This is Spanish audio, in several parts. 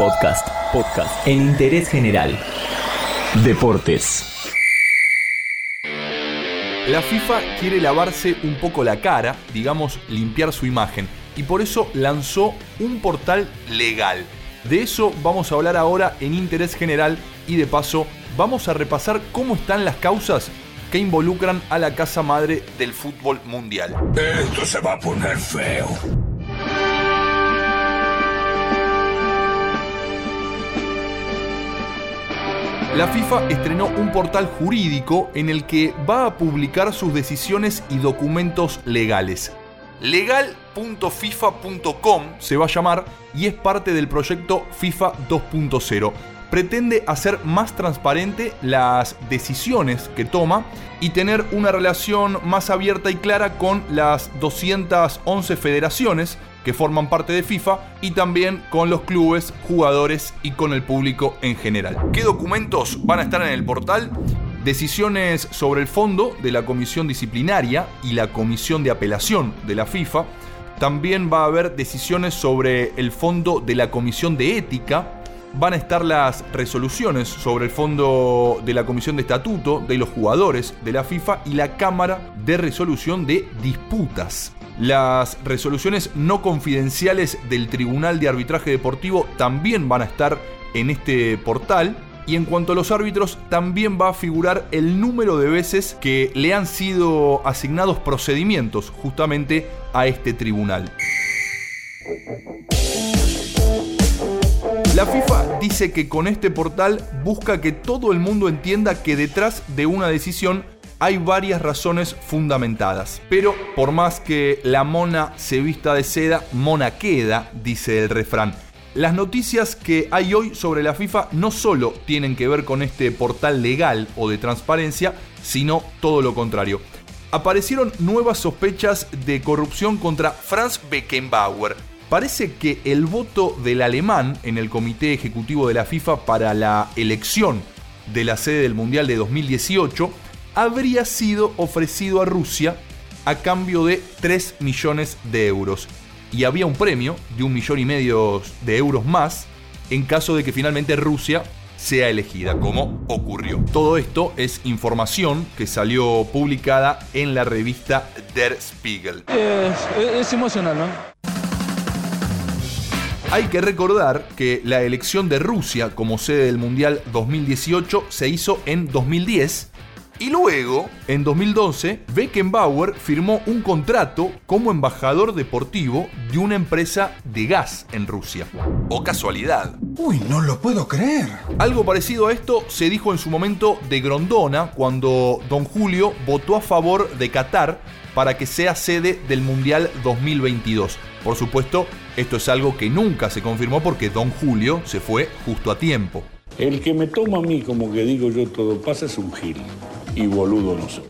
Podcast. Podcast. En interés general. Deportes. La FIFA quiere lavarse un poco la cara, digamos, limpiar su imagen, y por eso lanzó un portal legal. De eso vamos a hablar ahora en interés general y de paso vamos a repasar cómo están las causas que involucran a la casa madre del fútbol mundial. Esto se va a poner feo. La FIFA estrenó un portal jurídico en el que va a publicar sus decisiones y documentos legales. Legal.fifa.com se va a llamar y es parte del proyecto FIFA 2.0 pretende hacer más transparente las decisiones que toma y tener una relación más abierta y clara con las 211 federaciones que forman parte de FIFA y también con los clubes, jugadores y con el público en general. ¿Qué documentos van a estar en el portal? Decisiones sobre el fondo de la comisión disciplinaria y la comisión de apelación de la FIFA. También va a haber decisiones sobre el fondo de la comisión de ética van a estar las resoluciones sobre el fondo de la Comisión de Estatuto de los jugadores de la FIFA y la Cámara de Resolución de Disputas. Las resoluciones no confidenciales del Tribunal de Arbitraje Deportivo también van a estar en este portal. Y en cuanto a los árbitros, también va a figurar el número de veces que le han sido asignados procedimientos justamente a este tribunal. La FIFA dice que con este portal busca que todo el mundo entienda que detrás de una decisión hay varias razones fundamentadas. Pero por más que la mona se vista de seda, mona queda, dice el refrán. Las noticias que hay hoy sobre la FIFA no solo tienen que ver con este portal legal o de transparencia, sino todo lo contrario. Aparecieron nuevas sospechas de corrupción contra Franz Beckenbauer, parece que el voto del alemán en el Comité Ejecutivo de la FIFA para la elección de la sede del Mundial de 2018 habría sido ofrecido a Rusia a cambio de 3 millones de euros. Y había un premio de un millón y medio de euros más en caso de que finalmente Rusia sea elegida, como ocurrió. Todo esto es información que salió publicada en la revista Der Spiegel. Es, es emocional, ¿no? Hay que recordar que la elección de Rusia como sede del Mundial 2018 se hizo en 2010 y luego, en 2012, Beckenbauer firmó un contrato como embajador deportivo de una empresa de gas en Rusia. ¿O casualidad? Uy, no lo puedo creer. Algo parecido a esto se dijo en su momento de Grondona cuando Don Julio votó a favor de Qatar para que sea sede del Mundial 2022. Por supuesto, esto es algo que nunca se confirmó porque Don Julio se fue justo a tiempo. El que me toma a mí como que digo yo todo pasa es un gil. Y boludo no soy.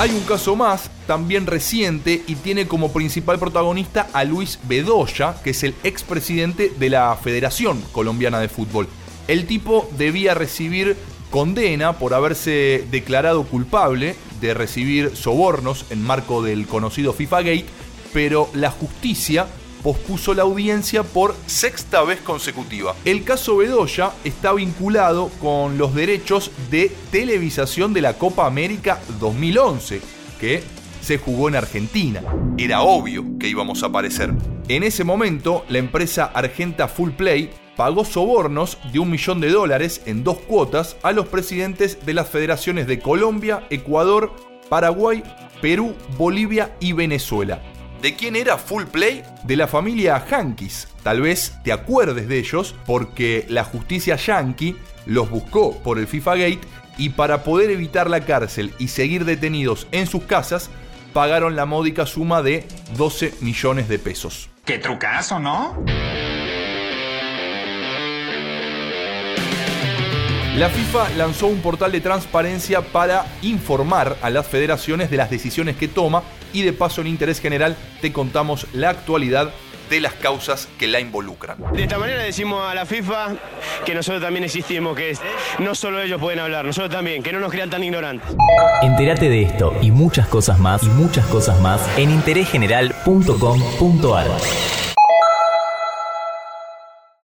Hay un caso más, también reciente, y tiene como principal protagonista a Luis Bedoya, que es el expresidente de la Federación Colombiana de Fútbol. El tipo debía recibir condena por haberse declarado culpable de recibir sobornos en marco del conocido FIFA Gate pero la justicia pospuso la audiencia por sexta vez consecutiva. El caso Bedoya está vinculado con los derechos de televisación de la Copa América 2011, que se jugó en Argentina. Era obvio que íbamos a aparecer. En ese momento, la empresa argenta Full Play pagó sobornos de un millón de dólares en dos cuotas a los presidentes de las federaciones de Colombia, Ecuador, Paraguay, Perú, Bolivia y Venezuela. ¿De quién era Full Play? De la familia Yankees. Tal vez te acuerdes de ellos porque la justicia yankee los buscó por el FIFA Gate y para poder evitar la cárcel y seguir detenidos en sus casas, pagaron la módica suma de 12 millones de pesos. Qué trucazo, ¿no? La FIFA lanzó un portal de transparencia para informar a las federaciones de las decisiones que toma y de paso en interés general te contamos la actualidad de las causas que la involucran. De esta manera decimos a la FIFA que nosotros también existimos, que no solo ellos pueden hablar, nosotros también, que no nos crean tan ignorantes. Entérate de esto y muchas cosas más y muchas cosas más en interésgeneral.com.ar.